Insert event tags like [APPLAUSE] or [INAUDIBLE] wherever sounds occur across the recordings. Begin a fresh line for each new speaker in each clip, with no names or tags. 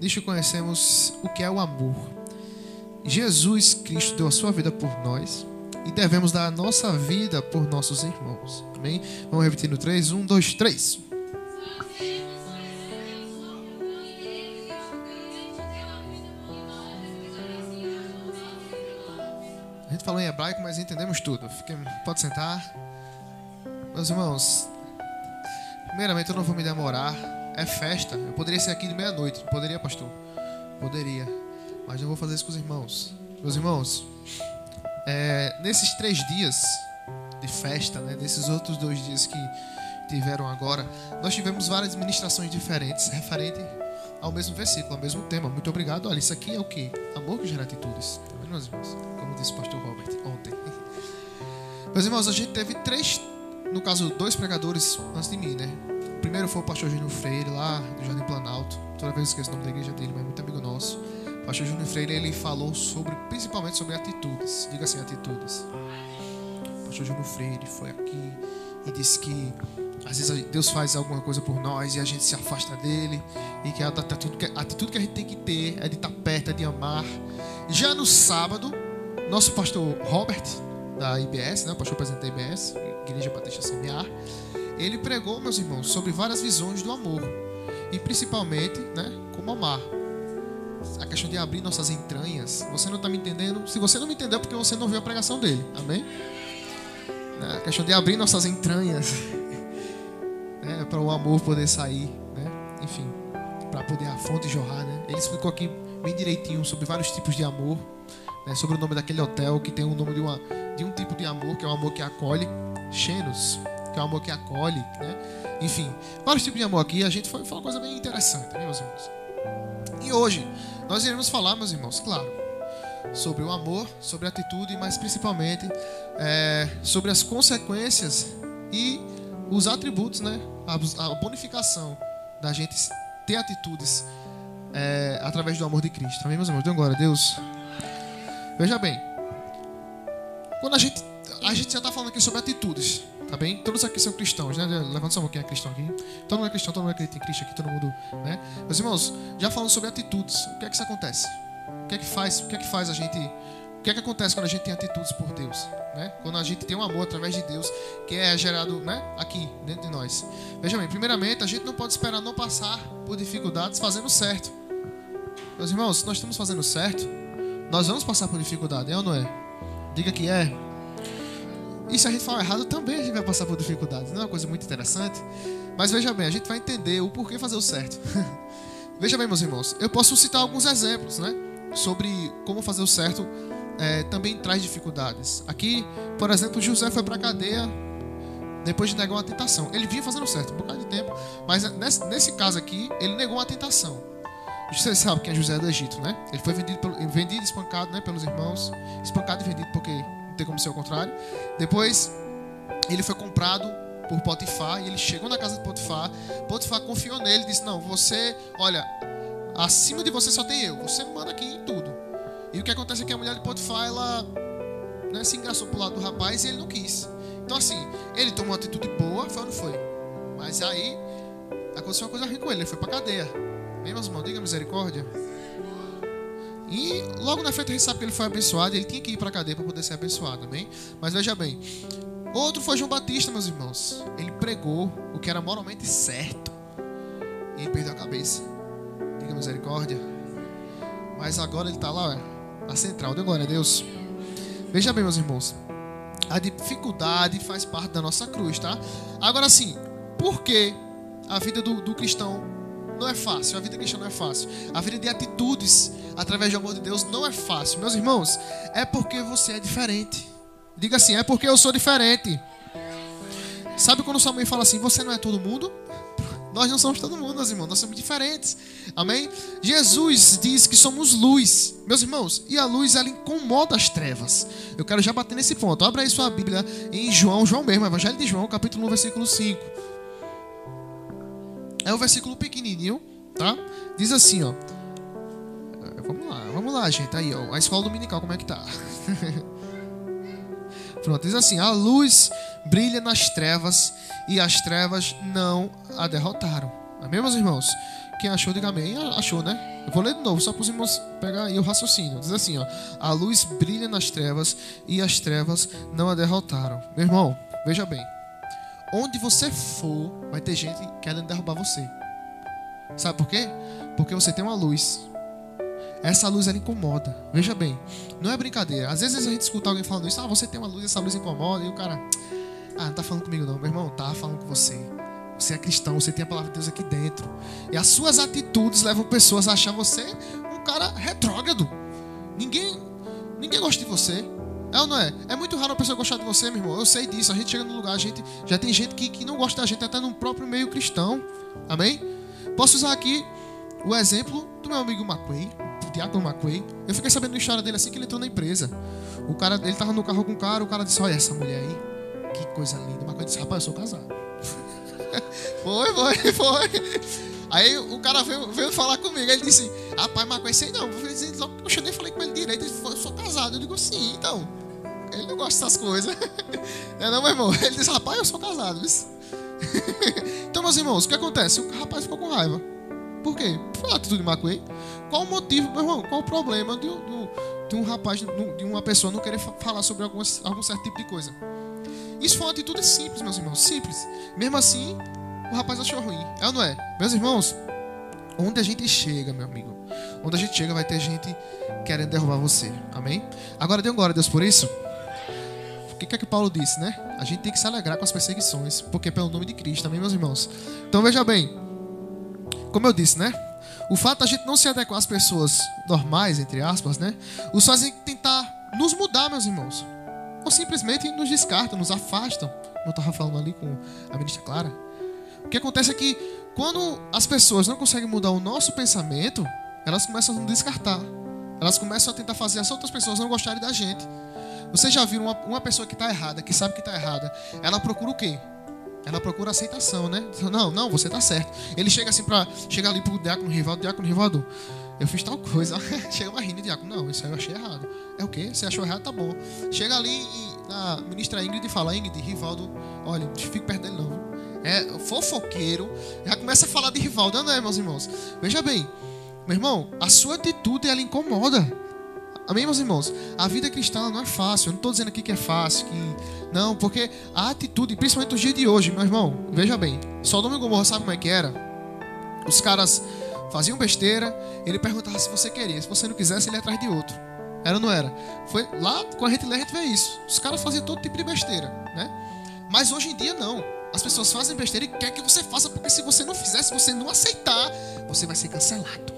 nisto conhecemos o que é o amor. Jesus Cristo deu a sua vida por nós e devemos dar a nossa vida por nossos irmãos. Amém? Vamos repetir no 3. 1, 2, 3. A gente falou em hebraico, mas entendemos tudo. Fique, pode sentar. Meus irmãos, primeiramente eu não vou me demorar. É festa. Eu poderia ser aqui de meia-noite. Poderia, pastor? Poderia. Mas eu vou fazer isso com os irmãos. Meus irmãos, é, nesses três dias de festa, né, nesses outros dois dias que tiveram agora, nós tivemos várias ministrações diferentes referente ao mesmo versículo, ao mesmo tema. Muito obrigado. Olha, isso aqui é o que? Amor que gera atitudes. Tá meus irmãos? Como disse o pastor Robert ontem. [LAUGHS] Meus irmãos, a gente teve três, no caso, dois pregadores antes de mim, né? Primeiro foi o pastor Júnior Freire, lá do Jardim Planalto. Toda vez eu esqueço o nome da igreja dele, mas é muito amigo nosso. O pastor Júnior Freire, ele falou sobre, principalmente sobre atitudes. Diga assim, atitudes. O pastor Júnior Freire foi aqui e disse que às vezes Deus faz alguma coisa por nós e a gente se afasta dele. E que, a atitude que a gente tem que ter é de estar perto, é de amar. Já no sábado, nosso pastor Robert, da IBS, né, o pastor presidente da IBS, Igreja Batista Semear, ele pregou, meus irmãos, sobre várias visões do amor. E principalmente, né, como amar. A questão de abrir nossas entranhas. Você não está me entendendo? Se você não me entendeu, é porque você não viu a pregação dele. Amém? Né, a questão de abrir nossas entranhas. [LAUGHS] Né, para o amor poder sair. Né? Enfim, para poder a fonte jorrar. Né? Ele explicou aqui bem direitinho sobre vários tipos de amor. Né, sobre o nome daquele hotel que tem o nome de, uma, de um tipo de amor, que é o amor que acolhe. Xenos é o amor que acolhe, né? Enfim, vários tipos de amor aqui. A gente foi, foi uma coisa bem interessante, né, meus irmãos? E hoje nós iremos falar, meus irmãos, claro, sobre o amor, sobre a atitude, mas principalmente é, sobre as consequências e os atributos, né? A, bonificação da gente ter atitudes é, através do amor de Cristo. Amém, meus irmãos? Dê glória a Deus. Veja bem, quando a gente a gente já está falando aqui sobre atitudes. Tá bem? Todos aqui são cristãos, né? Levanta só um pouquinho a cristão aqui. Todo mundo é cristão, todo mundo acredita em Cristo aqui, todo mundo, né? Meus irmãos, já falando sobre atitudes, o que é que isso acontece? O que é que faz? O que é que faz a gente o que é que acontece quando a gente tem atitudes por Deus, né? Quando a gente tem um amor através de Deus que é gerado, né, aqui dentro de nós. Veja bem, primeiramente, a gente não pode esperar não passar por dificuldades fazendo certo. Meus irmãos, se nós estamos fazendo certo, nós vamos passar por dificuldade, é ou não é? Diga que é. E se a gente falar errado, também a gente vai passar por dificuldades. Não é uma coisa muito interessante? Mas veja bem, a gente vai entender o porquê fazer o certo. [LAUGHS] veja bem, meus irmãos, eu posso citar alguns exemplos, né? Sobre como fazer o certo é, também traz dificuldades. Aqui, por exemplo, José foi para a cadeia depois de negar uma tentação. Ele vinha fazendo certo um bocado de tempo, mas nesse, nesse caso aqui, ele negou uma tentação. Você sabe quem é José do Egito, né? Ele foi vendido, vendido e espancado né, pelos irmãos. Espancado e vendido porque tem como ser o contrário. Depois, ele foi comprado por Potifar e ele chegou na casa de Potifar. Potifar confiou nele disse: Não, você, olha, acima de você só tem eu. Você manda aqui em tudo. E o que acontece é que a mulher de Potifar, ela né, se engraçou pro lado do rapaz e ele não quis. Então, assim, ele tomou uma atitude boa, foi ou não foi? Mas aí, aconteceu uma coisa ruim com ele, ele foi pra cadeia. Bem, meus irmãos, diga misericórdia. E logo na frente a gente sabe que ele foi abençoado, ele tinha que ir para a cadeia para poder ser abençoado, amém? Mas veja bem, outro foi João Batista, meus irmãos. Ele pregou o que era moralmente certo. E ele perdeu a cabeça. Diga misericórdia. Mas agora ele está lá, na central. Dê glória a Deus. Veja bem, meus irmãos. A dificuldade faz parte da nossa cruz, tá? Agora sim, por que a vida do, do cristão não é fácil. A vida cristã não é fácil. A vida de atitudes através do amor de Deus não é fácil. Meus irmãos, é porque você é diferente. Diga assim: é porque eu sou diferente. Sabe quando sua mãe fala assim: você não é todo mundo? [LAUGHS] Nós não somos todo mundo, meus irmãos, nós somos diferentes. Amém? Jesus diz que somos luz. Meus irmãos, e a luz ela incomoda as trevas. Eu quero já bater nesse ponto. Abra aí sua Bíblia em João, João mesmo, Evangelho de João, capítulo 1, versículo 5. É um versículo pequenininho, tá? Diz assim, ó. Lá, lá, gente. Aí, ó. A escola dominical, como é que tá? [LAUGHS] Pronto, diz assim: A luz brilha nas trevas e as trevas não a derrotaram. Amém, meus irmãos? Quem achou, diga amém. Ah, achou, né? Eu vou ler de novo, só para os irmãos pegar aí o raciocínio. Diz assim, ó. A luz brilha nas trevas e as trevas não a derrotaram. Meu irmão, veja bem. Onde você for, vai ter gente querendo derrubar você. Sabe por quê? Porque você tem uma luz. Essa luz ela incomoda. Veja bem, não é brincadeira. Às vezes a gente escuta alguém falando isso, ah, você tem uma luz, essa luz incomoda, e o cara, ah, não tá falando comigo não, meu irmão, tá falando com você. Você é cristão, você tem a palavra de Deus aqui dentro. E as suas atitudes levam pessoas a achar você um cara retrógrado. Ninguém, ninguém gosta de você. É ou não é? É muito raro uma pessoa gostar de você, meu irmão. Eu sei disso. A gente chega no lugar, a gente já tem gente que, que não gosta da gente até no próprio meio cristão. Amém? Posso usar aqui o exemplo do meu amigo McQuay, o Diácono McQuay. Eu fiquei sabendo da história dele assim que ele entrou na empresa. O cara, ele tava no carro com o cara, o cara disse: Olha essa mulher aí, que coisa linda. McQuay disse: Rapaz, eu sou casado. [LAUGHS] foi, foi, foi. Aí o cara veio, veio falar comigo. Ele disse: Rapaz, McQuay, sei não. Eu nem falei com ele direito. Ele falou: Eu sou casado. Eu digo: Sim, então. Ele não gosta dessas coisas. [LAUGHS] É não, meu irmão. Ele disse: Rapaz, eu sou casado. [LAUGHS] então, meus irmãos, o que acontece? O rapaz ficou com raiva. Por quê? Por atitude de McQueen. Qual o motivo, meu irmão? Qual o problema de, de, de um rapaz, de uma pessoa não querer falar sobre algum, certo tipo de coisa? Isso foi uma atitude simples, meus irmãos. Simples. Mesmo assim, o rapaz achou ruim. É ou não é? Meus irmãos, onde a gente chega, meu amigo, onde a gente chega vai ter gente querendo derrubar você. Amém? Agora dê um glória a Deus por isso. O que é que Paulo disse, né? A gente tem que se alegrar com as perseguições, porque é pelo nome de Cristo, amém, meus irmãos? Então veja bem, como eu disse, né? O fato da gente não se adequar às pessoas normais, entre aspas, né? Os fazem tentar nos mudar, meus irmãos. Ou simplesmente nos descartam, nos afastam. Como eu estava falando ali com a ministra Clara. O que acontece é que quando as pessoas não conseguem mudar o nosso pensamento, elas começam a nos descartar. Elas começam a tentar fazer as outras pessoas não gostarem da gente. Vocês já viram uma, uma pessoa que está errada, que sabe que está errada, ela procura o quê? Ela procura aceitação, né? Não, não, você tá certo. Ele chega assim para chega ali pro diácono rival, diácono rivaldo. Eu fiz tal coisa. [LAUGHS] chega uma rindo, diácono. Não, isso aí eu achei errado. É o quê? Você achou errado? Tá bom. Chega ali e a ministra Ingrid fala: Ingrid, Rivaldo, olha, não fique perto dele não. É fofoqueiro. Já começa a falar de Rivaldo, não é, meus irmãos? Veja bem, meu irmão, a sua atitude ela incomoda. Amém, meus irmãos? A vida cristã não é fácil. Eu não estou dizendo aqui que é fácil. Que... Não, porque a atitude, principalmente nos dias de hoje, meu irmão, veja bem. Só Domingo Gomorra sabe como é que era? Os caras faziam besteira, ele perguntava se você queria. Se você não quisesse, ele ia atrás de outro. Era ou não era? Foi lá com a gente lê, a gente vê isso. Os caras faziam todo tipo de besteira, né? Mas hoje em dia não. As pessoas fazem besteira e quer que você faça, porque se você não fizer, se você não aceitar, você vai ser cancelado.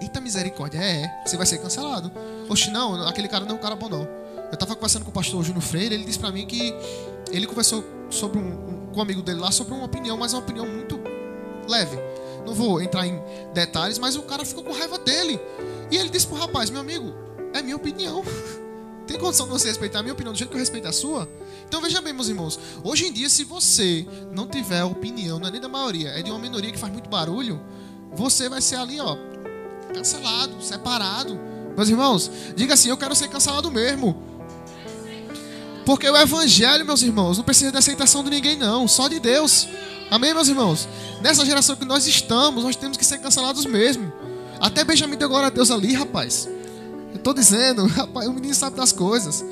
Eita misericórdia, é, é, você vai ser cancelado. Oxe, não, aquele cara não é um cara bom, não. Eu tava conversando com o pastor Júnior Freire, ele disse para mim que ele conversou sobre um, um, com um amigo dele lá sobre uma opinião, mas uma opinião muito leve. Não vou entrar em detalhes, mas o cara ficou com raiva dele. E ele disse pro rapaz, meu amigo, é minha opinião. [LAUGHS] Tem condição de você respeitar a minha opinião do jeito que eu respeito a sua? Então veja bem, meus irmãos. Hoje em dia, se você não tiver opinião, não é nem da maioria, é de uma minoria que faz muito barulho, você vai ser ali, ó, cancelado, separado. Meus irmãos, diga assim: eu quero ser cancelado mesmo. Porque o evangelho, meus irmãos, não precisa de aceitação de ninguém, não, só de Deus. Amém, meus irmãos? Nessa geração que nós estamos, nós temos que ser cancelados mesmo. Até Benjamin deu glória a Deus ali, rapaz. Eu estou dizendo, [LAUGHS] rapaz, o menino sabe das coisas.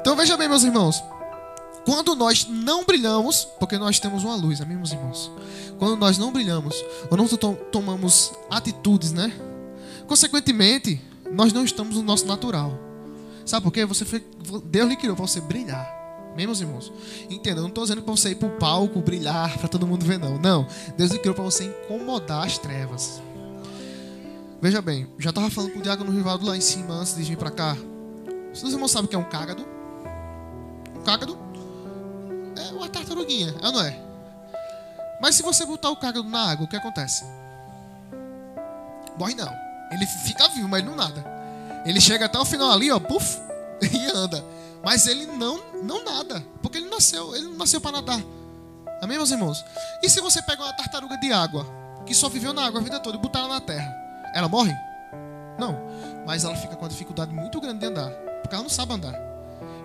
Então veja bem, meus irmãos. Quando nós não brilhamos, porque nós temos uma luz, amém, meus irmãos? Quando nós não brilhamos, ou não tomamos atitudes, né? Consequentemente, nós não estamos no nosso natural. Sabe por quê? Você foi, Deus lhe criou para você brilhar. Meus irmãos, entenda, eu não estou dizendo para você ir para o palco, brilhar, para todo mundo ver, não. Não, Deus lhe criou para você incomodar as trevas. Veja bem, já estava falando com o Diácono Rivaldo lá em cima antes de vir para cá. Os irmãos sabem o que é um cágado? Um cágado é uma tartaruguinha, é ou não é? Mas se você botar o cágado na água, o que acontece? Morre não. Ele fica vivo, mas não nada. Ele chega até o final ali, ó, puf, [LAUGHS] e anda. Mas ele não, não nada, porque ele nasceu, ele não nasceu para nadar. Amém, meus irmãos? E se você pega uma tartaruga de água, que só viveu na água a vida toda, e botar ela na terra, ela morre? Não. Mas ela fica com uma dificuldade muito grande de andar, porque ela não sabe andar.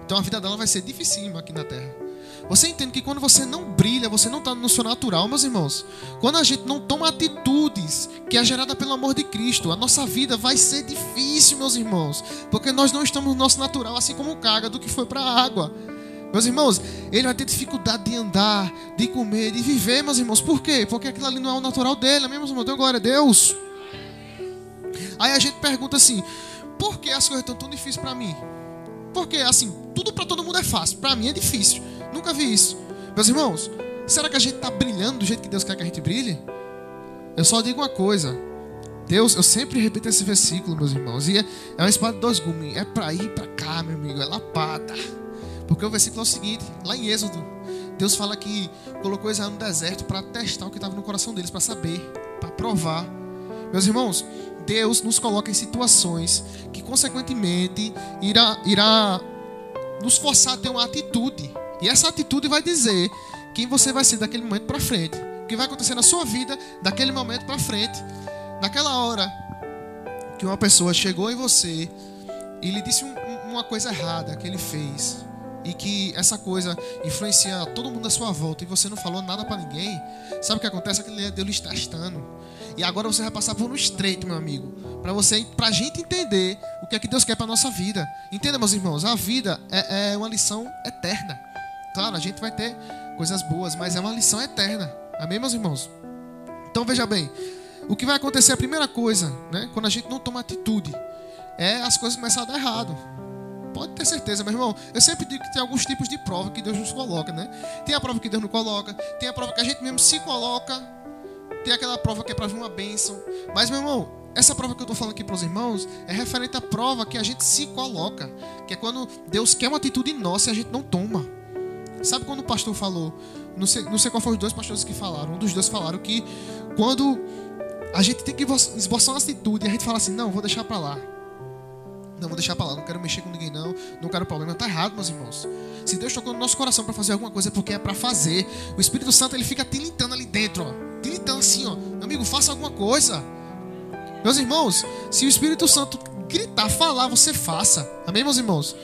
Então a vida dela vai ser dificílima aqui na terra. Você entende que quando você não brilha, você não está no seu natural, meus irmãos? Quando a gente não toma atitudes que é gerada pelo amor de Cristo, a nossa vida vai ser difícil, meus irmãos. Porque nós não estamos no nosso natural, assim como o caga do que foi para a água. Meus irmãos, ele vai ter dificuldade de andar, de comer, de viver, meus irmãos. Por quê? Porque aquilo ali não é o natural dele, amém, meus irmãos? Deu glória a Deus. Aí a gente pergunta assim: por que as coisas estão tão difíceis para mim? Porque, assim, tudo para todo mundo é fácil. Para mim é difícil. Nunca vi isso. Meus irmãos, será que a gente está brilhando do jeito que Deus quer que a gente brilhe? Eu só digo uma coisa. Deus, eu sempre repito esse versículo, meus irmãos. E é, é uma espada de dois gumes. É para ir para cá, meu amigo. É lapada. Porque o versículo é o seguinte: lá em Êxodo, Deus fala que colocou Israel no deserto para testar o que estava no coração deles, para saber, para provar. Meus irmãos, Deus nos coloca em situações que, consequentemente, irá, irá nos forçar a ter uma atitude. E essa atitude vai dizer quem você vai ser daquele momento para frente. O que vai acontecer na sua vida daquele momento para frente. Naquela hora que uma pessoa chegou em você e lhe disse um, uma coisa errada que ele fez e que essa coisa influencia todo mundo à sua volta e você não falou nada para ninguém, sabe o que acontece? Aquele Deus lhe testando. E agora você vai passar por um estreito, meu amigo, para você, pra gente entender o que é que Deus quer para nossa vida. Entenda, meus irmãos, a vida é, é uma lição eterna. Claro, a gente vai ter coisas boas, mas é uma lição eterna. Amém, meus irmãos? Então veja bem, o que vai acontecer a primeira coisa, né, quando a gente não toma atitude, é as coisas começar a dar errado. Pode ter certeza, meu irmão. Eu sempre digo que tem alguns tipos de prova que Deus nos coloca, né? Tem a prova que Deus não coloca, tem a prova que a gente mesmo se coloca tem aquela prova que é para vir uma bênção. Mas, meu irmão, essa prova que eu estou falando aqui para os irmãos é referente à prova que a gente se coloca. Que é quando Deus quer uma atitude nossa e a gente não toma. Sabe quando o pastor falou? Não sei, não sei qual foram os dois pastores que falaram. Um dos dois falaram que quando a gente tem que esboçar uma atitude e a gente fala assim: não, vou deixar para lá. Não, vou deixar para lá, não quero mexer com ninguém, não. Não quero problema. Está errado, meus irmãos. Se Deus tocou no nosso coração para fazer alguma coisa, é porque é para fazer. O Espírito Santo ele fica tilintando ali dentro, ó gritando assim, ó, amigo, faça alguma coisa. Meus irmãos, se o Espírito Santo gritar, falar, você faça. Amém, meus irmãos?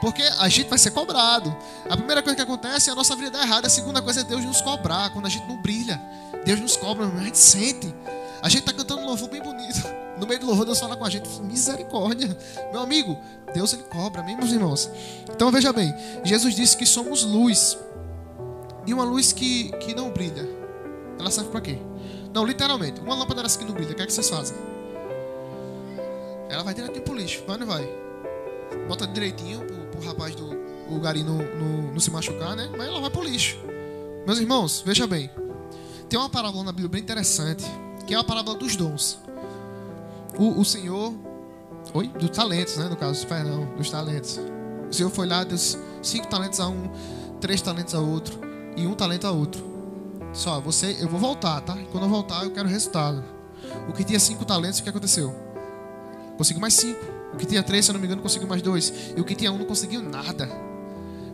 Porque a gente vai ser cobrado. A primeira coisa que acontece é a nossa vida dar errada. A segunda coisa é Deus nos cobrar. Quando a gente não brilha, Deus nos cobra, a gente sente. A gente está cantando um louvor bem bonito. [LAUGHS] No meio do louvor, Deus fala com a gente: misericórdia. Meu amigo, Deus ele cobra, amém, meus irmãos? Então veja bem: Jesus disse que somos luz. E uma luz que, que não brilha ela serve para quê? Não, literalmente. Uma lâmpada dessa que não brilha, o que é que vocês fazem? Ela vai direto pro lixo, vai ou não vai? Bota direitinho pro rapaz do o gari não, não, não se machucar, né? Mas ela vai pro lixo. Meus irmãos, veja bem. Tem uma parábola na Bíblia bem interessante, que é a parábola dos dons. O, o Senhor. Oi? Dos talentos, né? No caso, perdão, dos talentos. O Senhor foi lá, deu cinco talentos a um, três talentos a outro e um talento a outro. Só, você, eu vou voltar, tá? quando eu voltar, eu quero resultado. O que tinha cinco talentos, o que aconteceu? Conseguiu mais cinco. O que tinha três, se eu não me engano, conseguiu mais dois. E o que tinha um não conseguiu nada.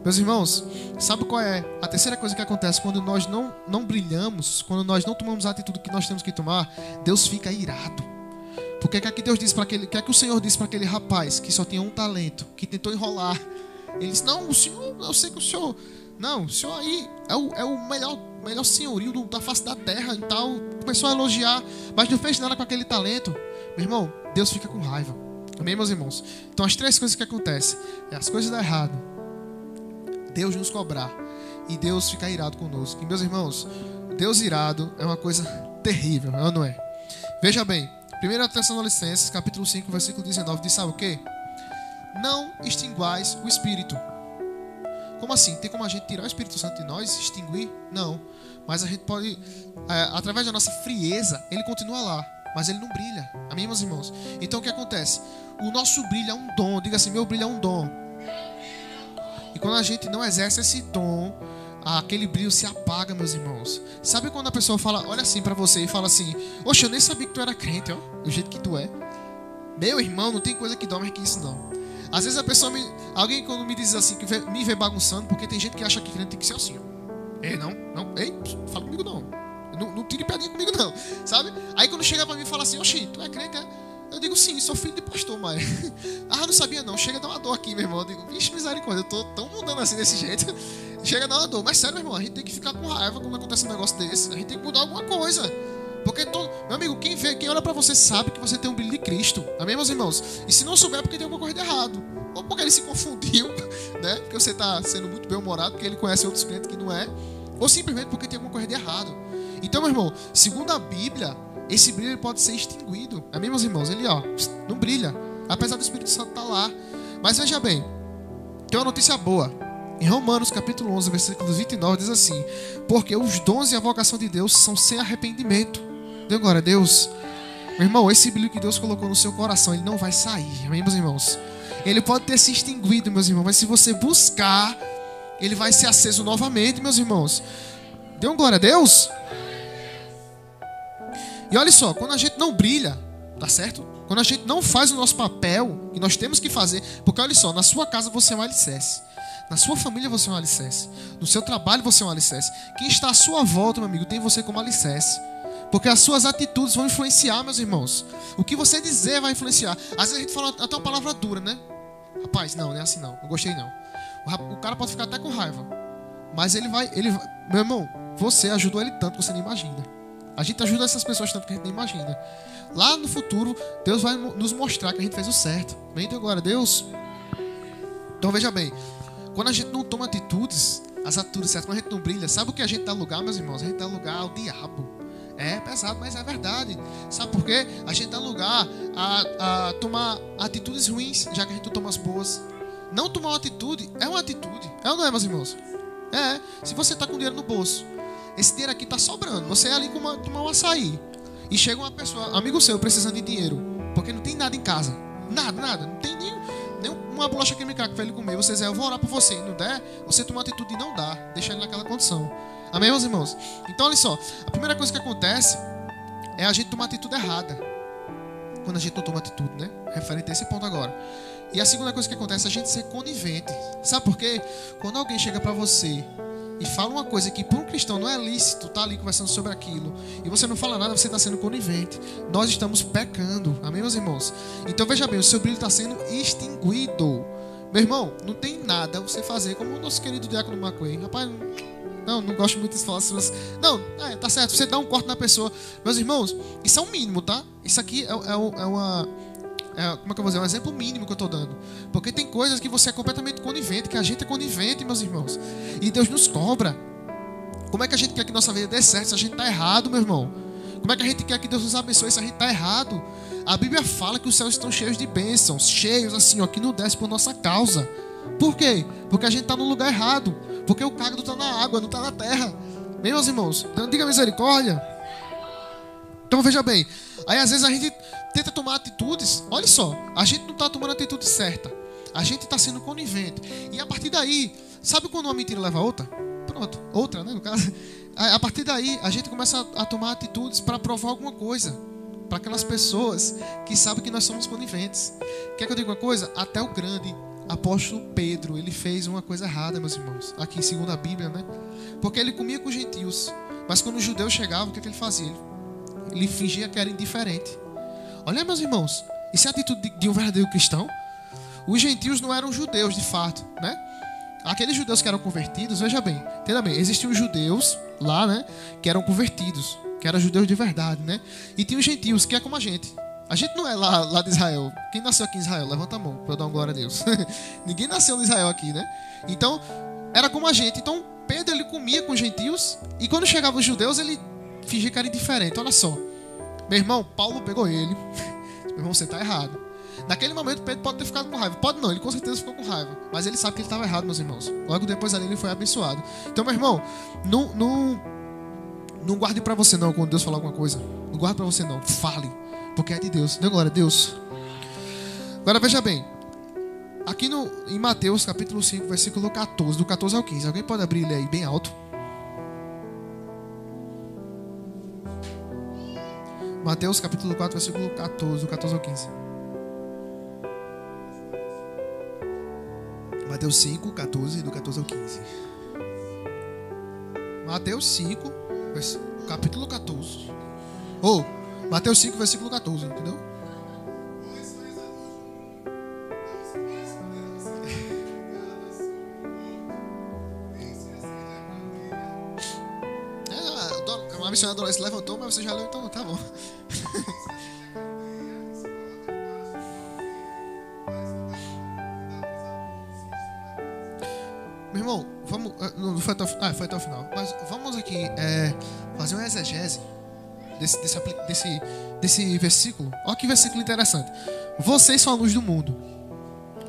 Meus irmãos, sabe qual é a terceira coisa que acontece quando nós não, não brilhamos, quando nós não tomamos a atitude que nós temos que tomar? Deus fica irado. Porque que é que Deus disse para aquele, que é que o Senhor disse para aquele rapaz que só tinha um talento, que tentou enrolar? Ele disse: Não, o Senhor, eu sei que o Senhor não, o senhor aí é o, é o melhor, melhor senhorio da face da terra e tal. Começou a elogiar, mas não fez nada com aquele talento. Meu irmão, Deus fica com raiva. Amém, meus irmãos? Então, as três coisas que acontecem é as coisas dar errado, Deus nos cobrar e Deus ficar irado conosco. E, meus irmãos, Deus irado é uma coisa [LAUGHS] terrível, é não é? Veja bem, 1 Tessalonicenses, capítulo 5, versículo 19, diz: Sabe o que? Não extinguais o espírito. Como assim? Tem como a gente tirar o Espírito Santo de nós, extinguir? Não. Mas a gente pode, é, através da nossa frieza, ele continua lá, mas ele não brilha. Amém, meus irmãos? Então o que acontece? O nosso brilho é um dom. Diga assim: meu brilho é um dom. E quando a gente não exerce esse dom, aquele brilho se apaga, meus irmãos. Sabe quando a pessoa fala, olha assim para você e fala assim: Oxe, eu nem sabia que tu era crente, ó, do jeito que tu é. Meu irmão, não tem coisa que dói mais que isso, não. Às vezes a pessoa me. Alguém quando me diz assim, que me vê bagunçando, porque tem gente que acha que crente tem que ser assim, ó. Ei, não, não, ei, fala comigo não. Não, não tire piadinha comigo, não. Sabe? Aí quando chega pra mim e fala assim, oxi, tu é crente, é? Eu digo sim, sou filho de pastor, mas. [LAUGHS] ah, não sabia não. Chega a dar uma dor aqui, meu irmão. Eu digo, vixe, misericórdia, eu tô tão mudando assim desse [LAUGHS] jeito. Chega na dor. Mas sério, meu irmão, a gente tem que ficar com raiva quando acontece um negócio desse. A gente tem que mudar alguma coisa. Porque, todo... meu amigo, quem vê, quem olha pra você sabe que você tem um brilho de Cristo. Amém, meus irmãos? E se não souber, é porque tem alguma coisa de errado. Ou porque ele se confundiu, [LAUGHS] né? Porque você está sendo muito bem-humorado, porque ele conhece outros clientes que não é. Ou simplesmente porque tem alguma coisa de errado. Então, meu irmão, segundo a Bíblia, esse brilho pode ser extinguido. Amém, meus irmãos? Ele, ó, não brilha. Apesar do Espírito Santo estar tá lá. Mas veja bem, tem uma notícia boa. Em Romanos capítulo 11, versículo 29, diz assim: Porque os dons e a vocação de Deus são sem arrependimento. Deu agora, Deus. Meu irmão, esse brilho que Deus colocou no seu coração, ele não vai sair. Amém, meus irmãos? Ele pode ter se extinguido, meus irmãos, mas se você buscar, ele vai ser aceso novamente, meus irmãos. Deu glória a Deus? E olha só, quando a gente não brilha, tá certo? Quando a gente não faz o nosso papel, e nós temos que fazer, porque olha só, na sua casa você é um alicerce. Na sua família você é um alicerce. No seu trabalho você é um alicerce. Quem está à sua volta, meu amigo, tem você como alicerce. Porque as suas atitudes vão influenciar, meus irmãos. O que você dizer vai influenciar. Às vezes a gente fala até uma palavra dura, né? Rapaz, não, não é assim não. Não gostei não. O cara pode ficar até com raiva. Mas ele vai, ele vai, meu irmão, você ajudou ele tanto que você nem imagina. A gente ajuda essas pessoas tanto que a gente nem imagina. Lá no futuro, Deus vai nos mostrar que a gente fez o certo. Bem, então agora, Deus. Então veja bem, quando a gente não toma atitudes, as atitudes certas, quando a gente não brilha, sabe o que a gente dá lugar, meus irmãos? A gente dá lugar ao diabo. É pesado, mas é verdade. Sabe por quê? A gente dá lugar a, a tomar atitudes ruins, já que a gente toma as boas. Não tomar uma atitude é uma atitude. É ou não é, meus irmãos? É. Se você está com dinheiro no bolso, esse dinheiro aqui está sobrando. Você é ali com uma, tomar um açaí. E chega uma pessoa, amigo seu, precisando de dinheiro. Porque não tem nada em casa. Nada, nada. Não tem nem, nem uma bolacha química para ele comer. Você diz, eu vou orar por você. Não der, você toma atitude e não dá. Deixa ele naquela condição. Amém, meus irmãos? Então, olha só. A primeira coisa que acontece é a gente tomar atitude errada. Quando a gente não toma atitude, né? Referente a esse ponto agora. E a segunda coisa que acontece é a gente ser conivente. Sabe por quê? Quando alguém chega para você e fala uma coisa que para um cristão não é lícito, tá ali conversando sobre aquilo, e você não fala nada, você está sendo conivente. Nós estamos pecando. Amém, meus irmãos? Então veja bem, o seu brilho está sendo extinguido. Meu irmão, não tem nada você fazer como o nosso querido Diácono McQueen. Rapaz, não, não gosto muito de falar sobre isso. Não, é, tá certo. Você dá um corte na pessoa. Meus irmãos, isso é o mínimo, tá? Isso aqui é, é, é uma. É, como é que eu vou dizer? Um exemplo mínimo que eu estou dando. Porque tem coisas que você é completamente conivente, que a gente é conivente, meus irmãos. E Deus nos cobra. Como é que a gente quer que nossa vida dê certo se a gente está errado, meu irmão? Como é que a gente quer que Deus nos abençoe se a gente está errado? A Bíblia fala que os céus estão cheios de bênçãos, cheios assim, ó, que não desce por nossa causa. Por quê? Porque a gente está no lugar errado. Porque o cágado está na água, não está na terra. Bem, meus irmãos, diga misericórdia. Então veja bem, aí às vezes a gente tenta tomar atitudes, olha só, a gente não está tomando a atitude certa. A gente está sendo conivente. E a partir daí, sabe quando uma mentira leva a outra? Pronto, outra, né? No caso. [LAUGHS] A partir daí, a gente começa a, tomar atitudes para provar alguma coisa. Para aquelas pessoas que sabem que nós somos coniventes. Quer que eu diga uma coisa? Até o grande apóstolo Pedro, ele fez uma coisa errada, meus irmãos. Aqui, segundo a Bíblia, né? Porque ele comia com os gentios. Mas quando os judeus chegavam, o que, é que ele fazia? Ele fingia que era indiferente. Olha, meus irmãos, isso é a atitude de, de um verdadeiro cristão? Os gentios não eram judeus, de fato, né? Aqueles judeus que eram convertidos, veja bem, entenda bem, existiam judeus lá, né? Que eram convertidos, que eram judeus de verdade, né? E tinha os gentios, que é como a gente. A gente não é lá, lá de Israel. Quem nasceu aqui em Israel? Levanta a mão para eu dar uma glória a Deus. [LAUGHS] Ninguém nasceu em Israel aqui, né? Então, era como a gente. Então, Pedro ele comia com os gentios e quando chegavam os judeus, ele fingia que era indiferente. Olha só. Meu irmão, Paulo pegou ele. [LAUGHS] Meu irmão, você está errado. Naquele momento, Pedro pode ter ficado com raiva. Pode não, ele com certeza ficou com raiva. Mas ele sabe que ele estava errado, meus irmãos. Logo depois ali ele foi abençoado. Então, meu irmão, não, não, não guarde para você não quando Deus falar alguma coisa. Não guarde para você não. Fale porque é de Deus. Dê glória a Deus. Agora veja bem. Aqui no, em Mateus capítulo 5, versículo 14, do 14 ao 15. Alguém pode abrir ele aí bem alto? Mateus capítulo 4, versículo 14, 14 ao 15. Mateus 5, 14, do 14 ao 15. Mateus 5, capítulo 14. Ou, oh, Mateus 5, versículo 14, entendeu? É, é a minha missionária se levantou, mas você já leu, então tá bom. É, fazer uma exegese desse, desse, desse, desse versículo. Olha que versículo interessante. Vocês são a luz do mundo.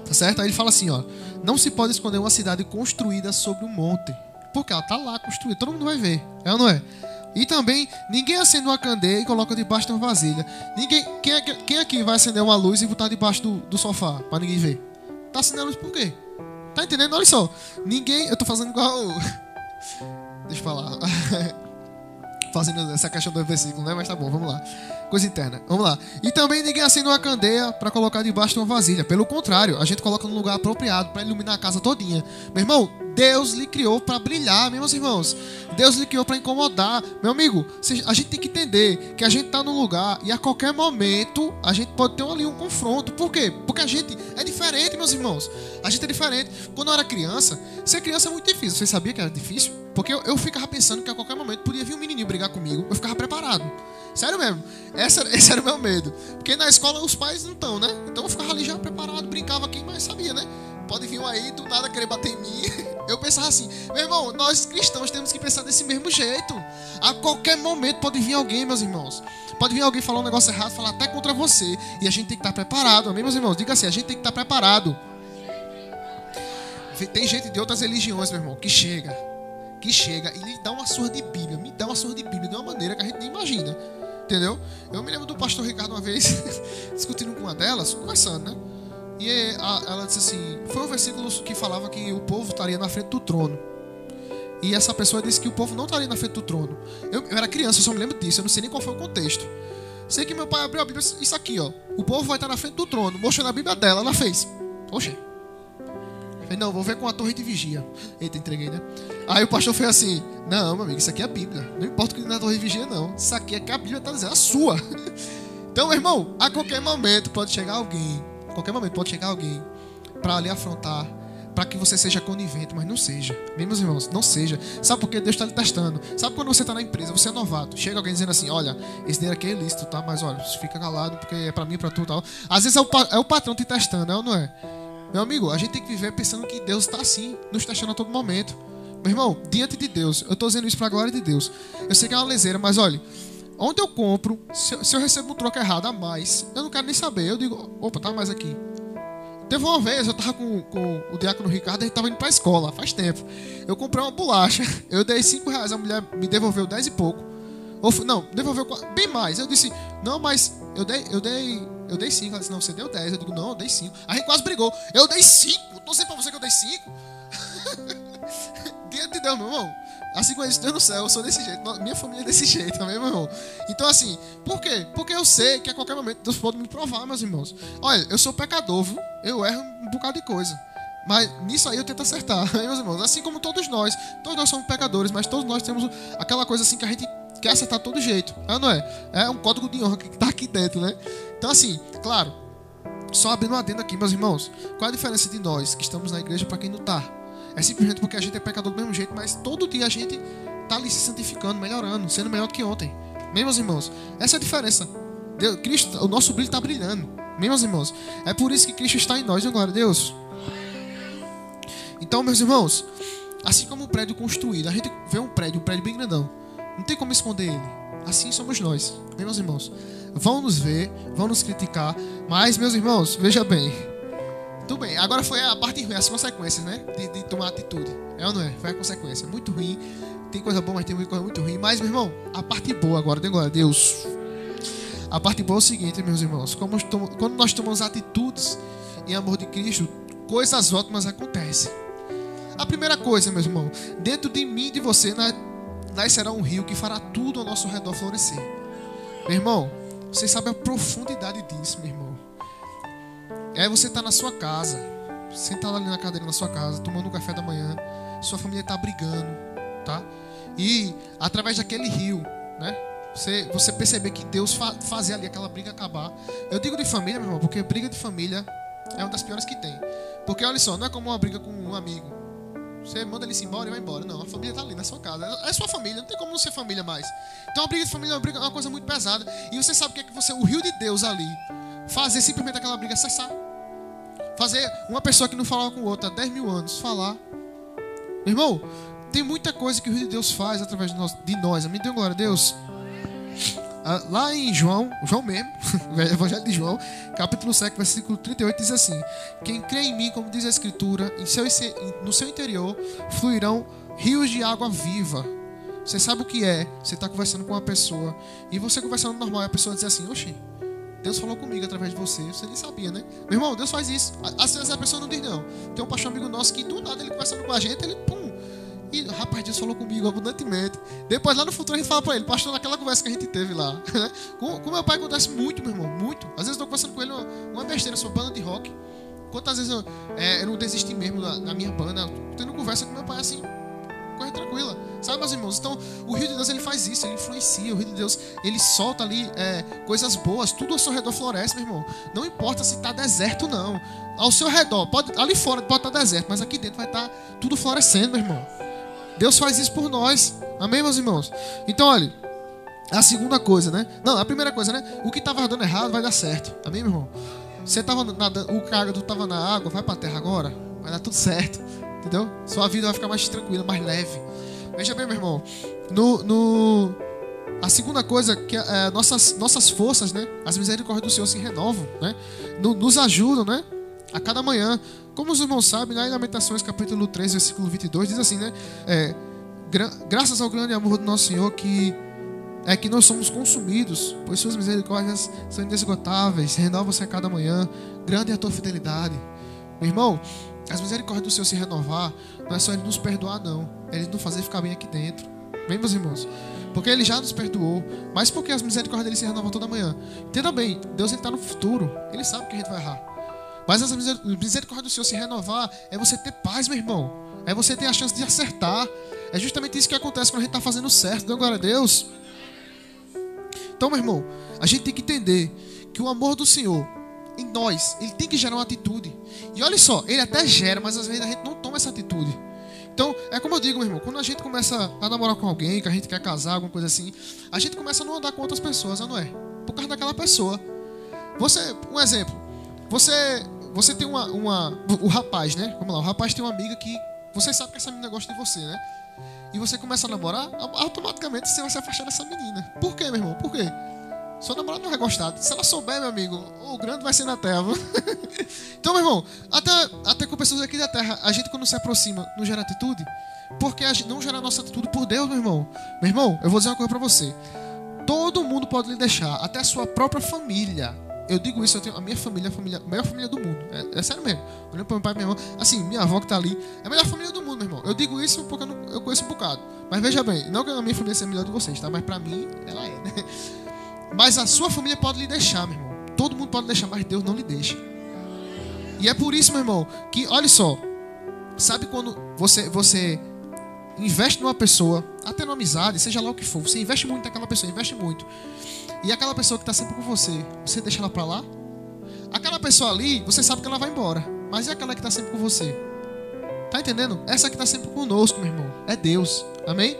Tá certo? Aí ele fala assim: ó. Não se pode esconder uma cidade construída sobre um monte. Porque ela tá lá construída, todo mundo vai ver. É ou não é? E também, ninguém acende uma candeia e coloca debaixo de uma vasilha. Ninguém, quem, é, quem aqui vai acender uma luz e botar debaixo do, do sofá para ninguém ver? Tá acendendo a luz por quê? Tá entendendo? Olha só. Ninguém. Eu tô fazendo igual. [LAUGHS] Deixa eu falar. [LAUGHS] fazendo essa questão do versículo, né? Mas tá bom, vamos lá. Coisa interna. Vamos lá. E também ninguém acende uma candeia para colocar debaixo de uma vasilha. Pelo contrário, a gente coloca no lugar apropriado para iluminar a casa todinha. Meu irmão, Deus lhe criou para brilhar, meus irmãos. Deus lhe criou para incomodar. Meu amigo, a gente tem que entender que a gente está num lugar e a qualquer momento a gente pode ter ali um confronto. Por quê? Porque a gente é diferente, meus irmãos. A gente é diferente. Quando eu era criança, ser criança é muito difícil. Você sabia que era difícil? Porque eu, eu ficava pensando que a qualquer momento podia vir um menininho brigar comigo. Eu ficava preparado. Sério mesmo. [LAUGHS] Esse era o meu medo. Porque na escola os pais não estão, né? Então eu ficava ali já preparado, brincava quem mais sabia, né? Pode vir um aí do nada querer bater em mim. [LAUGHS] Eu pensava assim, meu irmão, nós cristãos temos que pensar desse mesmo jeito. A qualquer momento pode vir alguém, meus irmãos. Pode vir alguém falar um negócio errado, falar até contra você. E a gente tem que estar preparado, amém, meus irmãos? Diga assim, a gente tem que estar preparado. Tem gente de outras religiões, meu irmão, que chega, que chega e lhe dá uma surra de Bíblia, me dá uma surra de Bíblia de uma maneira que a gente nem imagina. Entendeu? Eu me lembro do pastor Ricardo uma vez [LAUGHS] discutindo com uma delas, conversando, né? E ela disse assim: foi um versículo que falava que o povo estaria na frente do trono. E essa pessoa disse que o povo não estaria na frente do trono. Eu, eu era criança, eu só me lembro disso, eu não sei nem qual foi o contexto. Sei que meu pai abriu a Bíblia, isso aqui, ó. O povo vai estar na frente do trono, mostrando a Bíblia dela. Ela fez. Oxe. Falei, não, vou ver com a torre de vigia. Eita, entreguei, né? Aí o pastor fez assim: Não, meu amigo, isso aqui é a Bíblia. Não importa o que na torre de vigia, não. Isso aqui é que a Bíblia está dizendo, a sua. [LAUGHS] Então, meu irmão, a qualquer momento pode chegar alguém qualquer momento pode chegar alguém para lhe afrontar, para que você seja conivente, mas não seja. Meus irmãos, não seja. Sabe por que Deus está lhe testando? Sabe quando você está na empresa, você é novato, chega alguém dizendo assim: olha, esse dinheiro aqui é ilícito, tá? Mas olha, fica calado porque é para mim, para tu tal. Às vezes é o, é o patrão te testando, é ou não é? Meu amigo, a gente tem que viver pensando que Deus está assim, nos testando a todo momento. Meu irmão, diante de Deus, eu estou dizendo isso para a glória de Deus. Eu sei que é uma leseira, mas olha, Onde eu compro, se eu, se eu, recebo um troco errado a mais, eu não quero nem saber. Eu digo, opa, tá mais aqui. Teve uma vez, eu tava com, com o diácono Ricardo, a gente tava indo pra escola, faz tempo. Eu comprei uma bolacha, [LAUGHS] eu dei 5 reais, a mulher me devolveu 10 e pouco. Ou, não, devolveu bem mais. Eu disse, não, mas eu dei, eu dei, eu dei 5. Ela disse, não, você deu 10. Eu digo, não, eu dei 5. A gente quase brigou. Eu dei 5. Tô dizendo pra você que eu dei 5. Diante de Deus, meu irmão. Assim como eles estão no céu, eu sou desse jeito. Minha família é desse [LAUGHS] jeito também, meu irmão. Então, assim, por quê? Porque eu sei que a qualquer momento Deus pode me provar, meus irmãos. Olha, eu sou pecador, viu? Eu erro um bocado de coisa. Mas nisso aí eu tento acertar, [LAUGHS] meus irmãos. Assim como todos nós. Todos nós somos pecadores, mas todos nós temos aquela coisa assim que a gente quer acertar todo jeito. É, não é? É um código de honra que está aqui dentro, né? Então, assim, claro. Só abrindo um adendo aqui, meus irmãos. Qual a diferença de nós que estamos na igreja para quem não está? É simplesmente porque a gente é pecador do mesmo jeito, mas todo dia a gente está ali se santificando, melhorando, sendo melhor do que ontem. Meus irmãos, essa é a diferença. Deus, Cristo, o nosso brilho está brilhando. Meus irmãos, é por isso que Cristo está em nós, e glória a Deus. Então, meus irmãos, assim como um prédio construído, a gente vê um prédio, um prédio bem grandão. Não tem como esconder ele. Assim somos nós, meus irmãos. Vão nos ver, vão nos criticar, mas, meus irmãos, veja bem, tudo bem, agora foi a parte ruim, as consequências, né? De, de, tomar atitude. É ou não é? Foi a consequência. Muito ruim. Tem coisa boa, mas tem coisa muito ruim. Mas, meu irmão, a parte boa agora, agora, Deus. A parte boa é o seguinte, meus irmãos. quando nós tomamos atitudes em amor de Cristo, coisas ótimas acontecem. A primeira coisa, meu irmão, dentro de mim e de você nascerá um rio que fará tudo ao nosso redor florescer. Meu irmão, você sabe a profundidade disso, meu irmão. É você tá na sua casa, sentado ali na cadeira na sua casa, tomando um café da manhã, sua família está brigando, tá? E através daquele rio, né? Você, você perceber que Deus fa fazia ali aquela briga acabar. Eu digo de família, meu irmão, porque briga de família é uma das piores que tem. Porque olha só, não é como uma briga com um amigo. Você manda ele se embora e vai embora. Não, a família tá ali na sua casa. É sua família, não tem como não ser família mais. Então a briga de família é uma, briga, é uma coisa muito pesada. E você sabe o que é que você, o rio de Deus ali, fazer simplesmente aquela briga cessar. Fazer uma pessoa que não falava com outra há 10 mil anos falar. Meu irmão, tem muita coisa que o rio de Deus faz através de nós. De nós. Amém? Dê glória a Deus. Ah, lá em João, João mesmo, [LAUGHS] Evangelho de João, capítulo 7, versículo 38, diz assim: Quem crê em mim, como diz a Escritura, em seu, no seu interior fluirão rios de água viva. Você sabe o que é? Você está conversando com uma pessoa e você conversando normal, e a pessoa diz assim: Oxi, Deus falou comigo através de você. Você nem sabia, né? Meu irmão, Deus faz isso. Às vezes a pessoa não diz não. Tem um pastor amigo nosso que do nada ele conversando com a gente, ele pum, e rapaz, Deus falou comigo abundantemente. Depois lá no futuro a gente fala pra ele, pastor, naquela conversa que a gente teve lá. [LAUGHS] com, com meu pai acontece muito, meu irmão, muito. Às vezes eu tô conversando com ele uma, uma besteira sobre banda de rock. Quantas vezes eu, é, eu não desisti mesmo na, na, minha banda, tendo conversa com meu pai assim, coisa tranquila. Sabe, meus irmãos? Então, o Rio de Deus ele faz isso, ele influencia. O Rio de Deus ele solta ali é, coisas boas, tudo ao seu redor floresce, meu irmão. Não importa se tá deserto, não. Ao seu redor, pode, ali fora pode estar tá deserto, mas aqui dentro vai estar tá tudo florescendo, meu irmão. Deus faz isso por nós. Amém, meus irmãos? Então, olha, a segunda coisa, né? Não, a primeira coisa, né? O que estava dando errado vai dar certo. Amém, meu irmão? Você tava nadando, o cágado estava na água, vai para a terra agora, vai dar tudo certo. Entendeu? Sua vida vai ficar mais tranquila, mais leve. Veja bem, meu irmão. No, no a segunda coisa que é, nossas nossas forças, né? As misericórdias do Senhor se renovam, né? No, nos ajudam, né? A cada manhã como os irmãos sabem, lá em Lamentações, capítulo 3, versículo 22, diz assim, né? É, gra graças ao grande amor do nosso Senhor que é que nós somos consumidos, pois suas misericórdias são inesgotáveis, renovam-se a cada manhã, grande é a tua fidelidade. Meu irmão, as misericórdias do Senhor se renovar, não é só Ele nos perdoar, não. É Ele nos fazer ficar bem aqui dentro. Bem, meus irmãos? Porque Ele já nos perdoou, mas porque as misericórdias dele se renovam toda manhã. Entenda bem, Deus está no futuro, Ele sabe que a gente vai errar. Mas essa misericórdia do Senhor se renovar é você ter paz, meu irmão. É você ter a chance de acertar. É justamente isso que acontece quando a gente está fazendo certo. Deu glória a Deus. Então, meu irmão, a gente tem que entender que o amor do Senhor em nós, ele tem que gerar uma atitude. E olha só, ele até gera, mas às vezes a gente não toma essa atitude. Então, é como eu digo, meu irmão, quando a gente começa a namorar com alguém, que a gente quer casar, alguma coisa assim, a gente começa a não andar com outras pessoas, não é? Por causa daquela pessoa. Você, um exemplo, você você tem uma, uma. O rapaz, né? Vamos lá, o rapaz tem uma amiga que. Você sabe que essa menina gosta de você, né? E você começa a namorar, automaticamente você vai se afastar dessa menina. Por quê, meu irmão? Por quê? Sua namorada não vai gostar. Se ela souber, meu amigo, o grande vai ser na terra. [LAUGHS] então, meu irmão, até, até com pessoas aqui da terra, a gente quando se aproxima, não gera atitude? Porque a gente não gera nossa atitude por Deus, meu irmão. Meu irmão, eu vou dizer uma coisa pra você. Todo mundo pode lhe deixar, até a sua própria família eu digo isso, eu tenho a minha família, a, família, a maior família do mundo. É, é sério mesmo. Olhando para meu pai e minha irmã, assim, minha avó que tá ali, é a melhor família do mundo, meu irmão. Eu digo isso porque eu, não, eu conheço um bocado. Mas veja bem, não que a minha família seja melhor de vocês, tá? Mas para mim, ela é, né? Mas a sua família pode lhe deixar, meu irmão. Todo mundo pode deixar, mas Deus não lhe deixa. E é por isso, meu irmão, que, olha só, sabe quando você, você investe numa pessoa, até numa amizade, seja lá o que for, você investe muito naquela pessoa, investe muito. E aquela pessoa que está sempre com você, você deixa ela para lá? Aquela pessoa ali, você sabe que ela vai embora. Mas e aquela que está sempre com você? Tá entendendo? Essa que está sempre conosco, meu irmão. É Deus. Amém?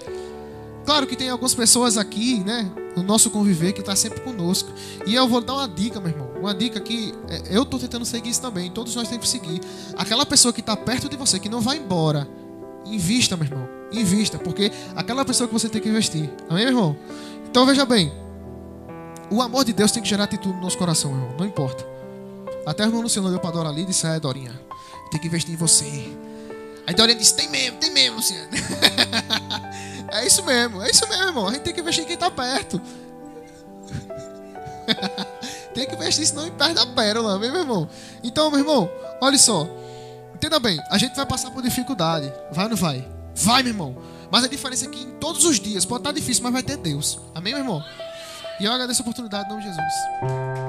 Claro que tem algumas pessoas aqui, né? No nosso conviver que está sempre conosco. E eu vou dar uma dica, meu irmão. Uma dica que é, eu estou tentando seguir isso também. Todos nós temos que seguir. Aquela pessoa que está perto de você, que não vai embora. Invista, meu irmão. Invista. Porque aquela pessoa que você tem que investir. Amém, meu irmão? Então veja bem. O amor de Deus tem que gerar atitude no nosso coração, irmão. Não importa. Até o irmão Luciano olhou para Dora ali e disse: É, Dorinha, tem que investir em você. Aí Dorinha disse: Tem mesmo, tem mesmo, Luciano. [LAUGHS] é isso mesmo, é isso mesmo, irmão. A gente tem que investir em quem está perto. [LAUGHS] tem que investir, senão perde a pérola, meu irmão. Então, meu irmão, olha só. Entenda bem, a gente vai passar por dificuldade. Vai ou não vai? Vai, meu irmão. Mas a diferença é que em todos os dias pode estar difícil, mas vai ter Deus. Amém, meu irmão? E eu agradeço a oportunidade em nome de Jesus.